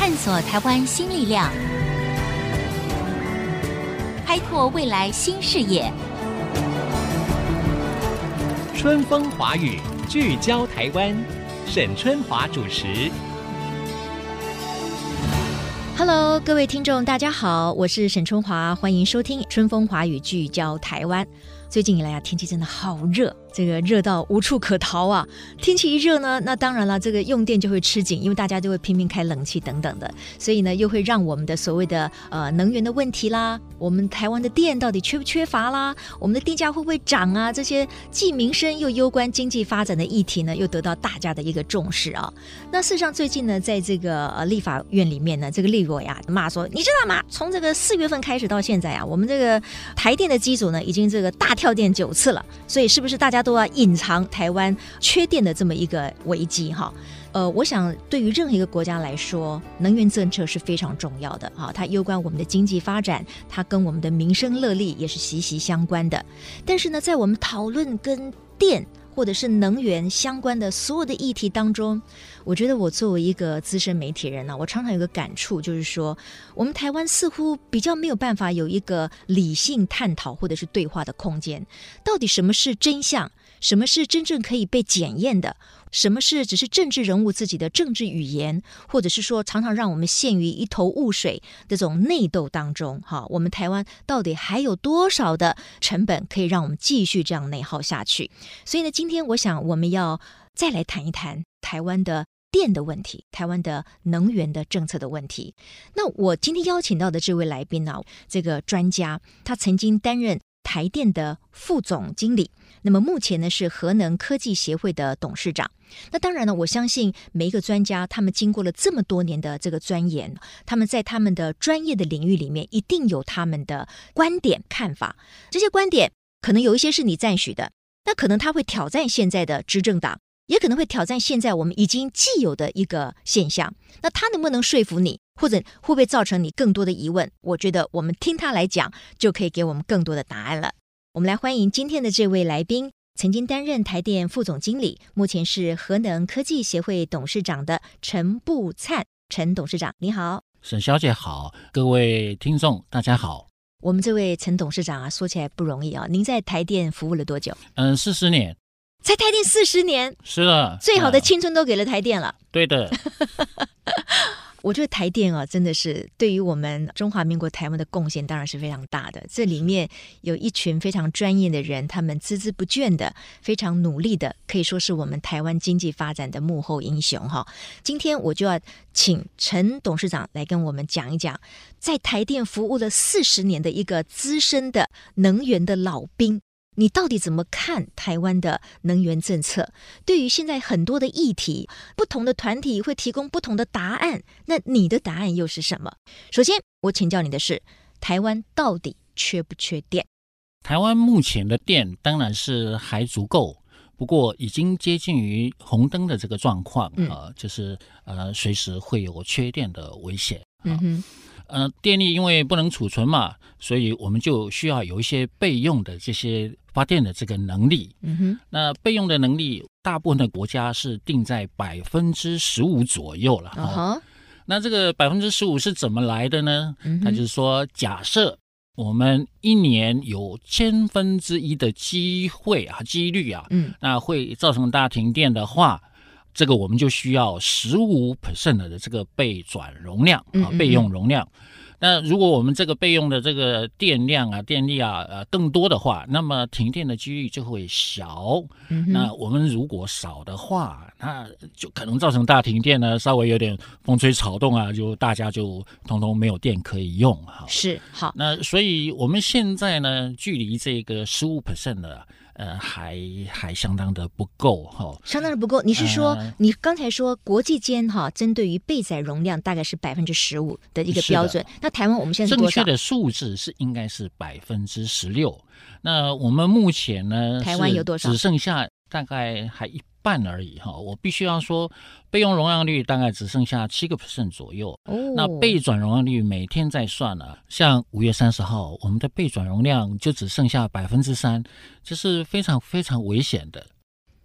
探索台湾新力量，开拓未来新视野。春风华语，聚焦台湾，沈春华主持。Hello，各位听众，大家好，我是沈春华，欢迎收听《春风华语》，聚焦台湾。最近以来啊，天气真的好热。这个热到无处可逃啊！天气一热呢，那当然了，这个用电就会吃紧，因为大家就会拼命开冷气等等的，所以呢，又会让我们的所谓的呃能源的问题啦，我们台湾的电到底缺不缺乏啦，我们的电价会不会涨啊？这些既民生又攸关经济发展的议题呢，又得到大家的一个重视啊。那事实上，最近呢，在这个呃立法院里面呢，这个立委啊骂说，你知道吗？从这个四月份开始到现在啊，我们这个台电的机组呢，已经这个大跳电九次了，所以是不是大家都要隐藏台湾缺电的这么一个危机哈，呃，我想对于任何一个国家来说，能源政策是非常重要的哈，它攸关我们的经济发展，它跟我们的民生乐利也是息息相关的。但是呢，在我们讨论跟电或者是能源相关的所有的议题当中，我觉得我作为一个资深媒体人呢，我常常有个感触，就是说，我们台湾似乎比较没有办法有一个理性探讨或者是对话的空间。到底什么是真相？什么是真正可以被检验的？什么是只是政治人物自己的政治语言，或者是说常常让我们陷于一头雾水这种内斗当中？哈，我们台湾到底还有多少的成本可以让我们继续这样内耗下去？所以呢，今天我想我们要再来谈一谈台湾的电的问题，台湾的能源的政策的问题。那我今天邀请到的这位来宾呢，这个专家他曾经担任台电的副总经理。那么目前呢，是核能科技协会的董事长。那当然呢，我相信每一个专家，他们经过了这么多年的这个钻研，他们在他们的专业的领域里面，一定有他们的观点看法。这些观点可能有一些是你赞许的，那可能他会挑战现在的执政党，也可能会挑战现在我们已经既有的一个现象。那他能不能说服你，或者会不会造成你更多的疑问？我觉得我们听他来讲，就可以给我们更多的答案了。我们来欢迎今天的这位来宾，曾经担任台电副总经理，目前是核能科技协会董事长的陈步灿。陈董事长，你好。沈小姐好，各位听众大家好。我们这位陈董事长啊，说起来不容易啊。您在台电服务了多久？嗯，四十年。在台电四十年？是的。最好的青春都给了台电了。对的。我觉得台电啊，真的是对于我们中华民国台湾的贡献，当然是非常大的。这里面有一群非常专业的人，他们孜孜不倦的、非常努力的，可以说是我们台湾经济发展的幕后英雄哈。今天我就要请陈董事长来跟我们讲一讲，在台电服务了四十年的一个资深的能源的老兵。你到底怎么看台湾的能源政策？对于现在很多的议题，不同的团体会提供不同的答案。那你的答案又是什么？首先，我请教你的是，台湾到底缺不缺电？台湾目前的电当然是还足够，不过已经接近于红灯的这个状况啊、嗯呃，就是呃，随时会有缺电的危险。嗯哼。呃，电力因为不能储存嘛，所以我们就需要有一些备用的这些发电的这个能力。嗯哼，那备用的能力，大部分的国家是定在百分之十五左右了。啊哈，那这个百分之十五是怎么来的呢？嗯哼，它就是说，假设我们一年有千分之一的机会啊，几率啊，嗯，那会造成大停电的话。这个我们就需要十五 percent 的这个备转容量啊，备用容量。那如果我们这个备用的这个电量啊、电力啊呃更多的话，那么停电的几率就会小。那我们如果少的话，那就可能造成大停电呢，稍微有点风吹草动啊，就大家就通通没有电可以用哈。是好。那所以我们现在呢，距离这个十五 percent 的。呃，还还相当的不够哈，哦、相当的不够。你是说，呃、你刚才说国际间哈，针对于备载容量大概是百分之十五的一个标准。那台湾我们现在？正确的数字是应该是百分之十六。那我们目前呢，台湾有多少？只剩下大概还一。半而已哈，我必须要说，备用容量率大概只剩下七个 percent 左右。哦，那备转容量率每天在算了，像五月三十号，我们的备转容量就只剩下百分之三，这是非常非常危险的。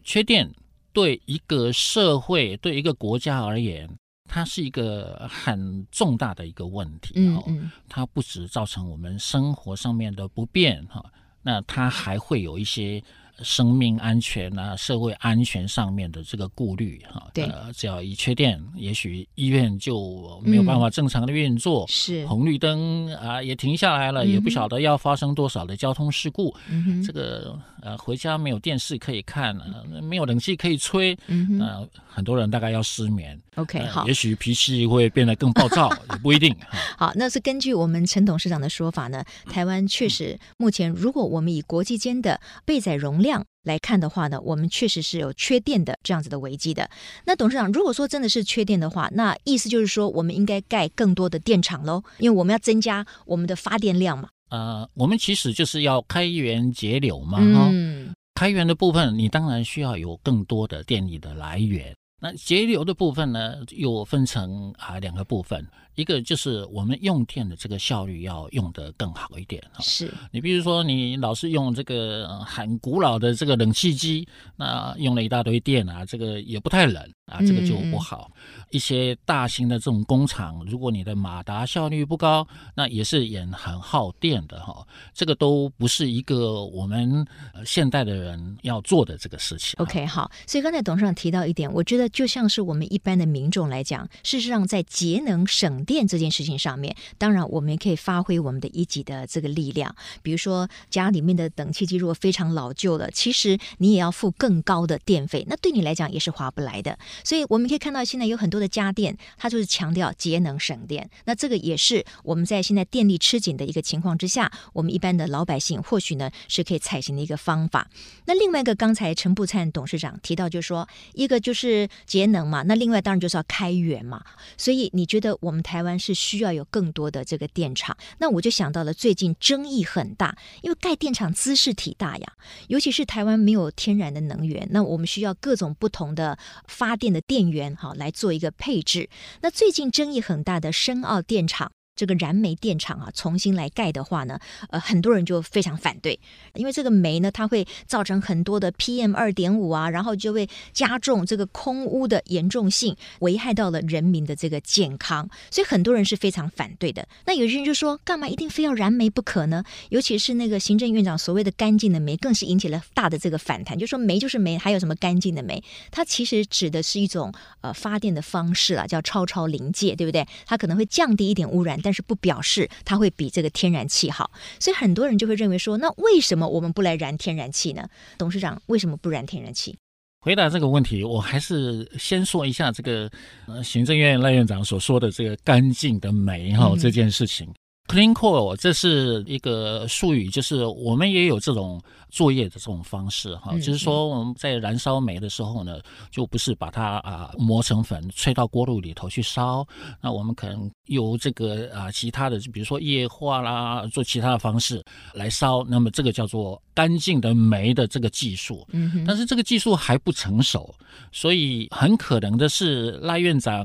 缺电对一个社会、对一个国家而言，它是一个很重大的一个问题。嗯嗯，它不止造成我们生活上面的不便哈，那它还会有一些。生命安全啊，社会安全上面的这个顾虑哈，对，呃，只要一缺电，也许医院就没有办法正常的运作，嗯、是。红绿灯啊也停下来了，嗯、也不晓得要发生多少的交通事故，嗯、这个呃回家没有电视可以看，呃、没有冷气可以吹，嗯呃很多人大概要失眠。OK，好，呃，也许脾气会变得更暴躁，也不一定。好，那是根据我们陈董事长的说法呢，台湾确实目前，如果我们以国际间的备载容量来看的话呢，我们确实是有缺电的这样子的危机的。那董事长，如果说真的是缺电的话，那意思就是说，我们应该盖更多的电厂喽，因为我们要增加我们的发电量嘛。呃，我们其实就是要开源节流嘛。嗯，开源的部分，你当然需要有更多的电力的来源。那节流的部分呢，又分成啊两个部分，一个就是我们用电的这个效率要用得更好一点哈。是你比如说，你老是用这个很古老的这个冷气机，那用了一大堆电啊，这个也不太冷。啊，这个就不好。嗯、一些大型的这种工厂，如果你的马达效率不高，那也是也很耗电的哈。这个都不是一个我们现代的人要做的这个事情。OK，好。所以刚才董事长提到一点，我觉得就像是我们一般的民众来讲，事实上在节能省电这件事情上面，当然我们也可以发挥我们的一己的这个力量。比如说家里面的冷气机如果非常老旧了，其实你也要付更高的电费，那对你来讲也是划不来的。所以我们可以看到，现在有很多的家电，它就是强调节能省电。那这个也是我们在现在电力吃紧的一个情况之下，我们一般的老百姓或许呢是可以采行的一个方法。那另外一个，刚才陈布灿董事长提到，就是说一个就是节能嘛，那另外当然就是要开源嘛。所以你觉得我们台台湾是需要有更多的这个电厂？那我就想到了最近争议很大，因为盖电厂姿势体大呀，尤其是台湾没有天然的能源，那我们需要各种不同的发电。电的电源哈来做一个配置。那最近争议很大的深澳电厂。这个燃煤电厂啊，重新来盖的话呢，呃，很多人就非常反对，因为这个煤呢，它会造成很多的 PM 二点五啊，然后就会加重这个空污的严重性，危害到了人民的这个健康，所以很多人是非常反对的。那有些人就说，干嘛一定非要燃煤不可呢？尤其是那个行政院长所谓的干净的煤，更是引起了大的这个反弹，就说煤就是煤，还有什么干净的煤？它其实指的是一种呃发电的方式啊，叫超超临界，对不对？它可能会降低一点污染。但是不表示它会比这个天然气好，所以很多人就会认为说，那为什么我们不来燃天然气呢？董事长为什么不燃天然气？回答这个问题，我还是先说一下这个呃，行政院赖院长所说的这个干净的煤哈、哦、这件事情。嗯 Clean coal 这是一个术语，就是我们也有这种作业的这种方式哈，就是说我们在燃烧煤的时候呢，就不是把它啊磨成粉，吹到锅炉里头去烧，那我们可能由这个啊其他的，就比如说液化啦，做其他的方式来烧，那么这个叫做干净的煤的这个技术，嗯，但是这个技术还不成熟，所以很可能的是赖院长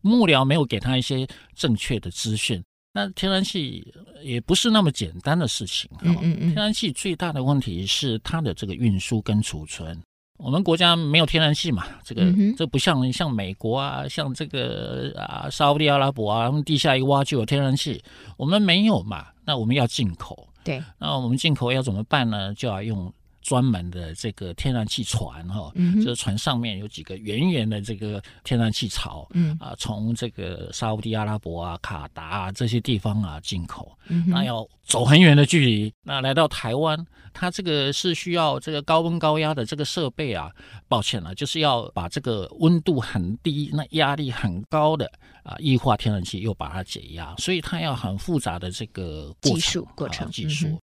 幕僚没有给他一些正确的资讯。那天然气也不是那么简单的事情。嗯嗯嗯。天然气最大的问题是它的这个运输跟储存。我们国家没有天然气嘛，这个这不像像美国啊，像这个啊沙乌地阿拉伯啊，他们地下一挖就有天然气，我们没有嘛，那我们要进口。对。那我们进口要怎么办呢？就要用。专门的这个天然气船哈，就是船上面有几个圆圆的这个天然气槽，嗯。啊，从这个沙乌地阿拉伯啊、卡达啊这些地方啊进口，那要走很远的距离，那来到台湾，它这个是需要这个高温高压的这个设备啊，抱歉了，就是要把这个温度很低、那压力很高的啊液化天然气又把它解压，所以它要很复杂的这个技术过程技术。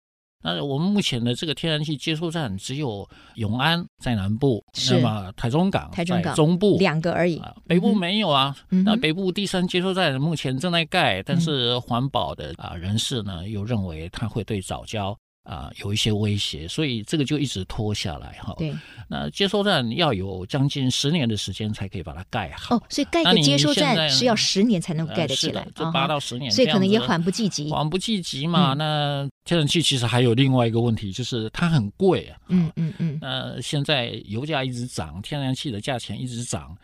那我们目前的这个天然气接收站只有永安在南部，那么台中港在中部两个而已，北部没有啊。嗯、那北部第三接收站目前正在盖，嗯、但是环保的啊人士呢又认为它会对藻礁。啊，有一些威胁，所以这个就一直拖下来哈。对，那接收站要有将近十年的时间才可以把它盖好。哦，所以盖个接收站是要十年才能盖得起来，就八到十年，所以可能也缓不济急。缓不济急嘛。嗯、那天然气其实还有另外一个问题，就是它很贵啊。嗯嗯嗯。那现在油价一直涨，天然气的价钱一直涨，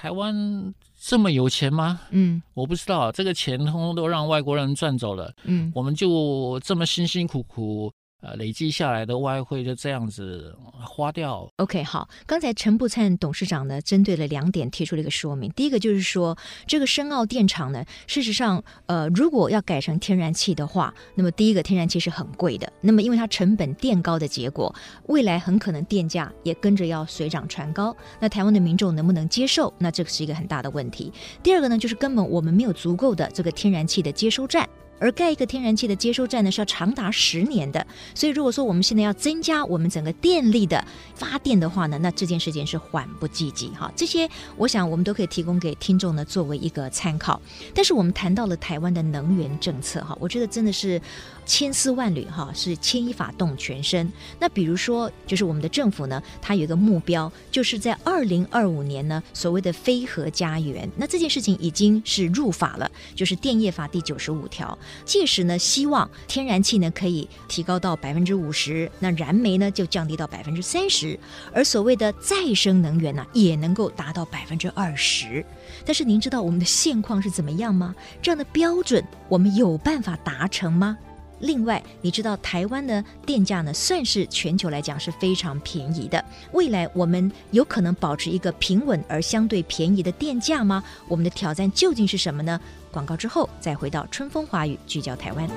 台湾这么有钱吗？嗯，我不知道，这个钱通通都让外国人赚走了。嗯，我们就这么辛辛苦苦。呃，累积下来的外汇就这样子花掉。OK，好，刚才陈布灿董事长呢，针对了两点提出了一个说明。第一个就是说，这个深澳电厂呢，事实上，呃，如果要改成天然气的话，那么第一个天然气是很贵的。那么因为它成本垫高的结果，未来很可能电价也跟着要水涨船高。那台湾的民众能不能接受？那这个是一个很大的问题。第二个呢，就是根本我们没有足够的这个天然气的接收站。而盖一个天然气的接收站呢，是要长达十年的。所以，如果说我们现在要增加我们整个电力的发电的话呢，那这件事情是缓不济急哈。这些我想我们都可以提供给听众呢，作为一个参考。但是我们谈到了台湾的能源政策哈，我觉得真的是千丝万缕哈，是牵一发动全身。那比如说，就是我们的政府呢，它有一个目标，就是在二零二五年呢，所谓的非核家园。那这件事情已经是入法了，就是电业法第九十五条。届时呢，希望天然气呢可以提高到百分之五十，那燃煤呢就降低到百分之三十，而所谓的再生能源呢也能够达到百分之二十。但是您知道我们的现况是怎么样吗？这样的标准我们有办法达成吗？另外，你知道台湾的电价呢，算是全球来讲是非常便宜的。未来我们有可能保持一个平稳而相对便宜的电价吗？我们的挑战究竟是什么呢？广告之后再回到春风华语，聚焦台湾。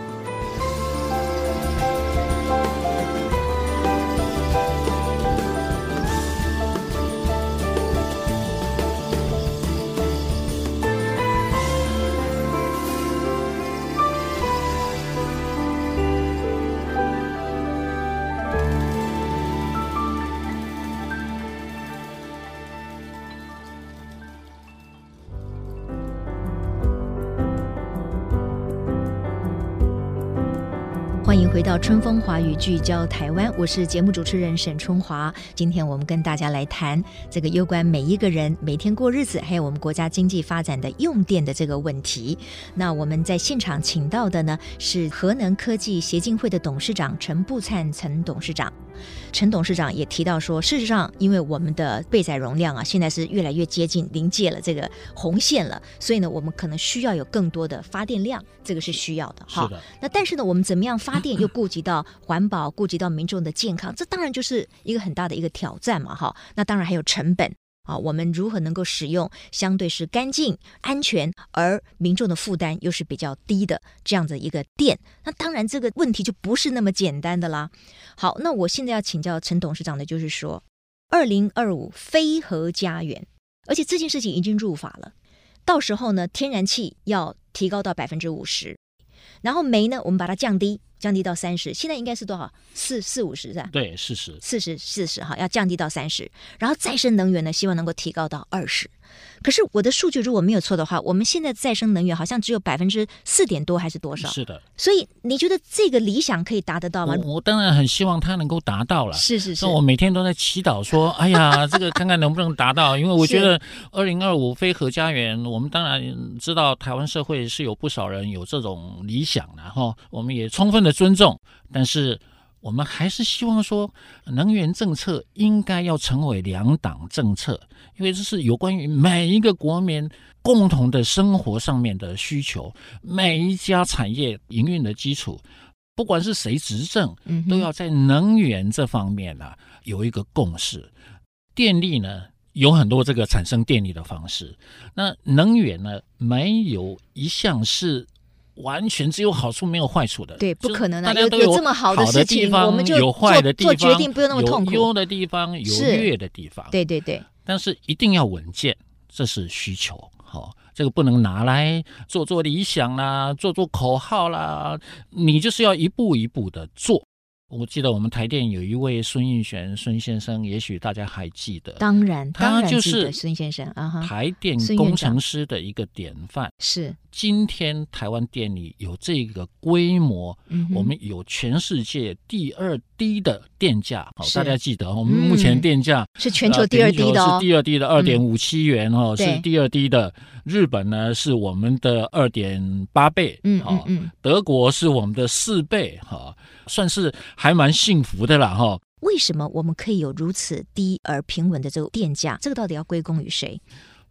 到春风华语，聚焦台湾，我是节目主持人沈春华。今天我们跟大家来谈这个有关每一个人每天过日子，还有我们国家经济发展的用电的这个问题。那我们在现场请到的呢是核能科技协进会的董事长陈步灿陈董事长。陈董事长也提到说，事实上，因为我们的备载容量啊，现在是越来越接近临界了这个红线了，所以呢，我们可能需要有更多的发电量，这个是需要的哈。那但是呢，我们怎么样发电又顾及到环保，顾及到民众的健康，这当然就是一个很大的一个挑战嘛哈。那当然还有成本。啊，我们如何能够使用相对是干净、安全，而民众的负担又是比较低的这样的一个电？那当然这个问题就不是那么简单的啦。好，那我现在要请教陈董事长的就是说，二零二五非核家园，而且这件事情已经入法了，到时候呢，天然气要提高到百分之五十，然后煤呢，我们把它降低。降低到三十，现在应该是多少？四四五十是吧？对，四十，四十四十哈，要降低到三十。然后再生能源呢，希望能够提高到二十。可是我的数据如果没有错的话，我们现在再生能源好像只有百分之四点多还是多少？是的。所以你觉得这个理想可以达得到吗？我，我当然很希望它能够达到了。是是是。那我每天都在祈祷说，哎呀，这个看看能不能达到，因为我觉得二零二五非核家园，我们当然知道台湾社会是有不少人有这种理想的哈，我们也充分的尊重，但是。我们还是希望说，能源政策应该要成为两党政策，因为这是有关于每一个国民共同的生活上面的需求，每一家产业营运的基础，不管是谁执政，都要在能源这方面呢、啊、有一个共识。电力呢有很多这个产生电力的方式，那能源呢没有一项是。完全只有好处没有坏处的，对，不可能啊。大家都有这么好的地方，我们就有坏的地方，做决定不用那么痛苦。有优的地方，有劣的地方，对对对。但是一定要稳健，这是需求。好，这个不能拿来做做理想啦，做做口号啦，你就是要一步一步的做。我记得我们台电有一位孙运璇孙先生，也许大家还记得。当然，他就是孙先生啊，台电工程师的一个典范。是，今天台湾电力有这个规模，我们有全世界第二低的电价。好，大家记得，我们目前电价是全球第二低的哦，是第二低的二点五七元哦，是第二低的。日本呢是我们的二点八倍，嗯嗯嗯，德国是我们的四倍，哈。算是还蛮幸福的啦哈。为什么我们可以有如此低而平稳的这个电价？这个到底要归功于谁？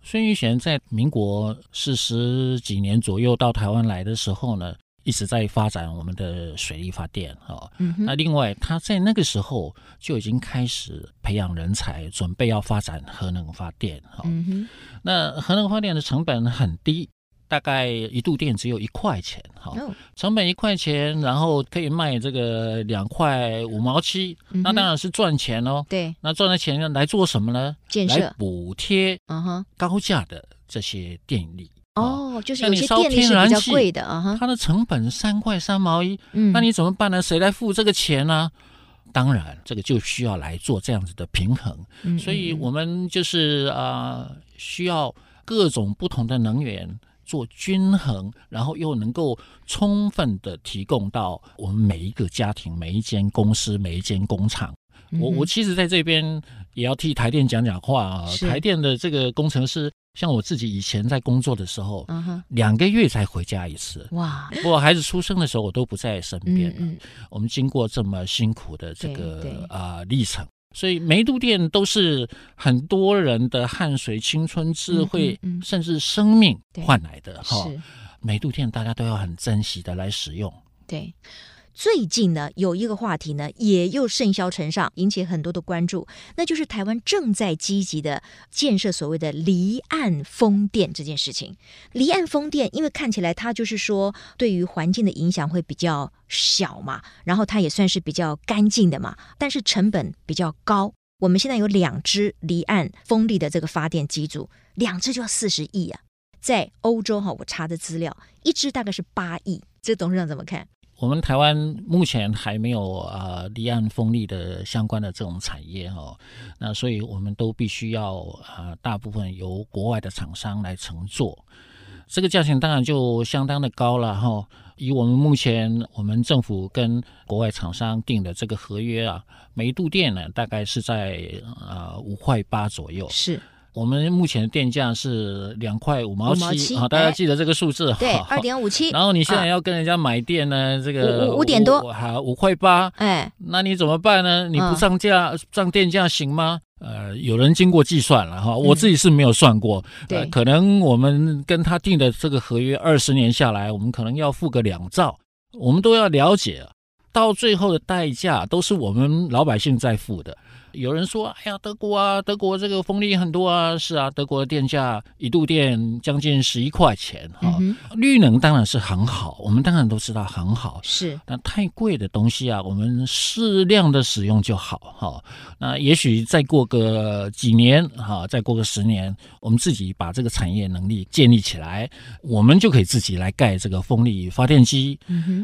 孙玉璇在民国四十几年左右到台湾来的时候呢，一直在发展我们的水力发电啊。嗯、那另外，他在那个时候就已经开始培养人才，准备要发展核能发电啊。嗯、那核能发电的成本很低。大概一度电只有一块钱，哈，成本一块钱，然后可以卖这个两块五毛七，嗯，那当然是赚钱哦。对，那赚的钱来做什么呢？建设，来补贴，嗯哼，高价的这些电力。哦，就是有些电力是比较贵的啊，它的成本三块三毛一，嗯，那你怎么办呢？谁来付这个钱呢？当然，这个就需要来做这样子的平衡。嗯，所以我们就是啊，呃，需要各种不同的能源。做均衡，然后又能够充分的提供到我们每一个家庭、每一间公司、每一间工厂。嗯、我我其实在这边也要替台电讲讲话啊。台电的这个工程师，像我自己以前在工作的时候，嗯、两个月才回家一次。哇！不过孩子出生的时候，我都不在身边。嗯嗯、我们经过这么辛苦的这个啊、呃、历程。所以每一度电都是很多人的汗水、青春、智慧，嗯嗯嗯、甚至生命换来的哈。每一度电大家都要很珍惜的来使用。对。最近呢，有一个话题呢，也又甚嚣尘上，引起很多的关注，那就是台湾正在积极的建设所谓的离岸风电这件事情。离岸风电，因为看起来它就是说对于环境的影响会比较小嘛，然后它也算是比较干净的嘛，但是成本比较高。我们现在有两只离岸风力的这个发电机组，两只就要四十亿啊，在欧洲哈，我查的资料，一只大概是八亿。这董事长怎么看？我们台湾目前还没有啊离岸风力的相关的这种产业哦，那所以我们都必须要啊大部分由国外的厂商来承做，这个价钱当然就相当的高了哈。以我们目前我们政府跟国外厂商订的这个合约啊，每一度电呢大概是在啊五块八左右。是。我们目前的电价是两块五毛七，啊，大家记得这个数字。对，二点五七。然后你现在要跟人家买电呢，这个五五点多，好，五块八。哎，那你怎么办呢？你不上价上电价行吗？呃，有人经过计算了哈，我自己是没有算过。对，可能我们跟他定的这个合约二十年下来，我们可能要付个两兆，我们都要了解，到最后的代价都是我们老百姓在付的。有人说：“哎呀，德国啊，德国这个风力很多啊，是啊，德国的电价一度电将近十一块钱哈。嗯、绿能当然是很好，我们当然都知道很好，是。但太贵的东西啊，我们适量的使用就好哈。那也许再过个几年哈，再过个十年，我们自己把这个产业能力建立起来，我们就可以自己来盖这个风力发电机。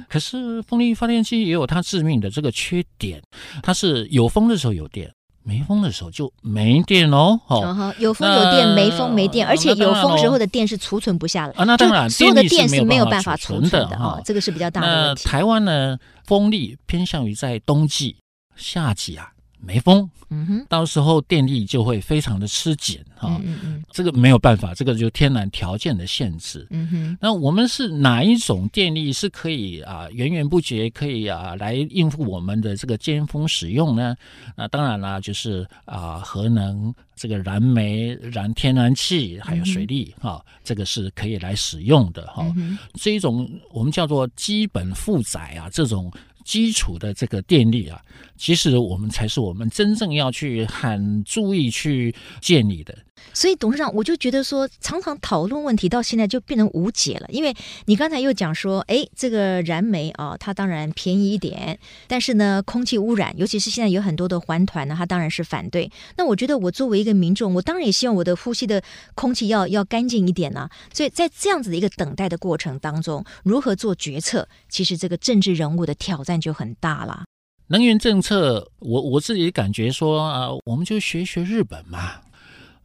可是风力发电机也有它致命的这个缺点，它是有风的时候有电。没风的时候就没电哦，哦，有风有电，没风没电，而且有风时候的电是储存不下来啊。那当然，所有的电是没有办法储存的啊，这个是比较大的问题。台湾呢，风力偏向于在冬季、夏季啊。没风，嗯哼，到时候电力就会非常的吃紧哈，嗯嗯嗯，这个没有办法，这个就天然条件的限制，嗯哼。那我们是哪一种电力是可以啊源源不绝可以啊来应付我们的这个尖峰使用呢？那当然啦，就是啊核能、这个燃煤、燃天然气还有水利哈，这个是可以来使用的哈。这一种我们叫做基本负载啊，这种。基础的这个电力啊，其实我们才是我们真正要去很注意去建立的。所以董事长，我就觉得说，常常讨论问题到现在就变成无解了。因为你刚才又讲说，哎，这个燃煤啊，它当然便宜一点，但是呢，空气污染，尤其是现在有很多的环团呢，它当然是反对。那我觉得，我作为一个民众，我当然也希望我的呼吸的空气要要干净一点呢、所以在这样子的一个等待的过程当中，如何做决策，其实这个政治人物的挑战就很大了。能源政策，我我自己感觉说啊，我们就学学日本嘛。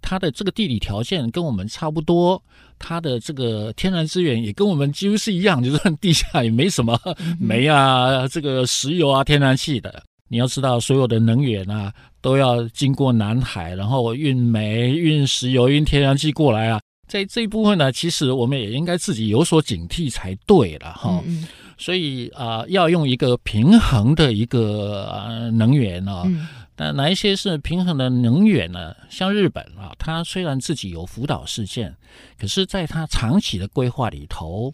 它的这个地理条件跟我们差不多，它的这个天然资源也跟我们几乎是一样，就是地下也没什么煤啊，这个石油啊、天然气的。你要知道，所有的能源啊都要经过南海，然后运煤、运石油、运天然气过来啊。在这一部分呢，其实我们也应该自己有所警惕才对了哈。嗯嗯所以啊、呃，要用一个平衡的一个、呃、能源啊。嗯那哪一些是平衡的能源呢？像日本啊，它虽然自己有福岛事件，可是在它长期的规划里头，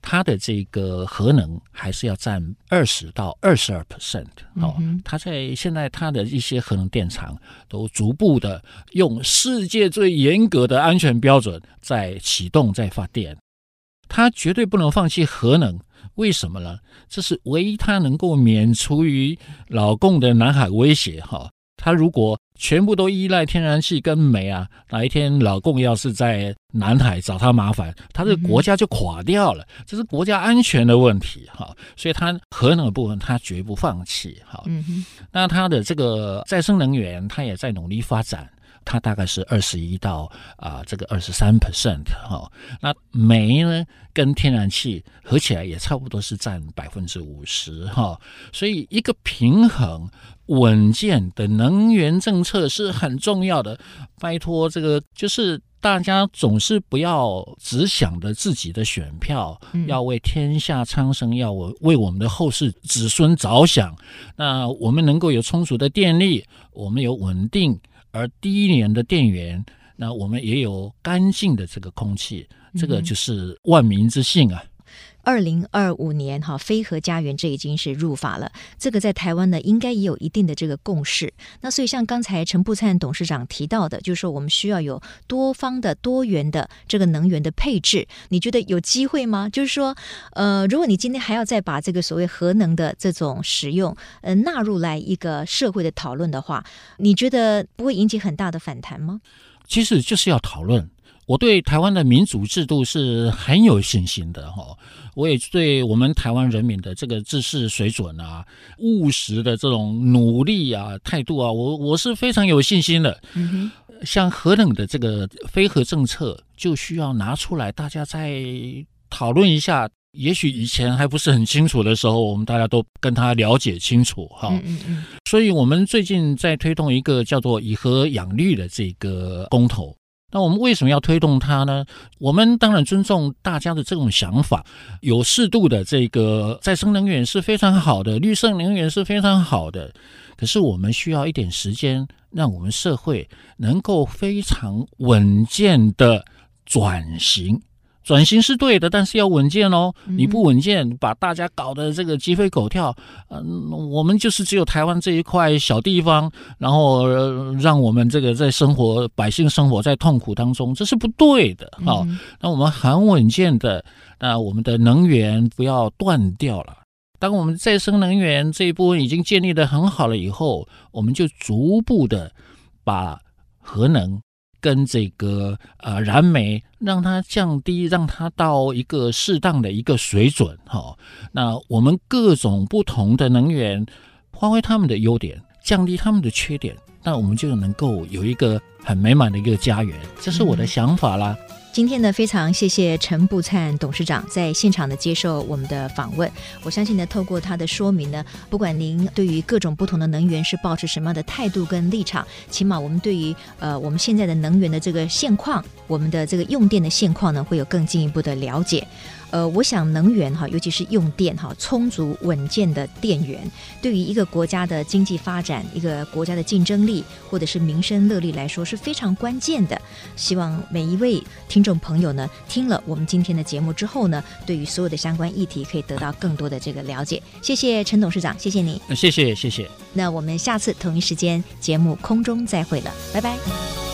它的这个核能还是要占二十到二十二 percent。哦，它在现在它的一些核能电厂都逐步的用世界最严格的安全标准在启动、在发电。它绝对不能放弃核能，为什么呢？这是唯一他能够免除于老共的南海威胁。哈，他如果全部都依赖天然气跟煤啊，哪一天老共要是在南海找他麻烦，他这个国家就垮掉了。嗯、这是国家安全的问题。哈，所以他核能的部分，他绝不放弃。哈，嗯哼，那他的这个再生能源，他也在努力发展。它大概是二十一到啊、呃、这个二十三 percent 哈，那煤呢跟天然气合起来也差不多是占百分之五十哈，所以一个平衡稳健的能源政策是很重要的。拜托，这个就是大家总是不要只想着自己的选票，嗯、要为天下苍生，要为为我们的后世子孙着想。那我们能够有充足的电力，我们有稳定。而第一年的电源，那我们也有干净的这个空气，这个就是万民之幸啊。二零二五年哈，非核家园这已经是入法了，这个在台湾呢应该也有一定的这个共识。那所以像刚才陈布灿董事长提到的，就是说我们需要有多方的多元的这个能源的配置，你觉得有机会吗？就是说，呃，如果你今天还要再把这个所谓核能的这种使用，呃，纳入来一个社会的讨论的话，你觉得不会引起很大的反弹吗？其实就是要讨论。我对台湾的民主制度是很有信心的哈，我也对我们台湾人民的这个知识水准啊、务实的这种努力啊、态度啊，我我是非常有信心的。嗯哼，像核能的这个非核政策，就需要拿出来大家再讨论一下。也许以前还不是很清楚的时候，我们大家都跟他了解清楚哈。嗯嗯嗯。所以我们最近在推动一个叫做“以核养绿”的这个公投。那我们为什么要推动它呢？我们当然尊重大家的这种想法，有适度的这个再生能源是非常好的，绿色能源是非常好的。可是我们需要一点时间，让我们社会能够非常稳健的转型。转型是对的，但是要稳健哦。你不稳健，把大家搞得这个鸡飞狗跳，嗯，我们就是只有台湾这一块小地方，然后让我们这个在生活百姓生活在痛苦当中，这是不对的。好，那我们很稳健的，那我们的能源不要断掉了。当我们再生能源这一部分已经建立的很好了以后，我们就逐步的把核能。跟这个呃燃煤，让它降低，让它到一个适当的一个水准哈、哦。那我们各种不同的能源，发挥他们的优点，降低他们的缺点，那我们就能够有一个很美满的一个家园。这是我的想法啦。嗯今天呢，非常谢谢陈步灿董事长在现场的接受我们的访问。我相信呢，透过他的说明呢，不管您对于各种不同的能源是抱持什么样的态度跟立场，起码我们对于呃我们现在的能源的这个现况，我们的这个用电的现况呢，会有更进一步的了解。呃，我想能源哈，尤其是用电哈，充足稳健的电源，对于一个国家的经济发展、一个国家的竞争力，或者是民生乐利来说是非常关键的。希望每一位听众朋友呢，听了我们今天的节目之后呢，对于所有的相关议题可以得到更多的这个了解。谢谢陈董事长，谢谢你。谢谢谢谢。那我们下次同一时间节目空中再会了，拜拜。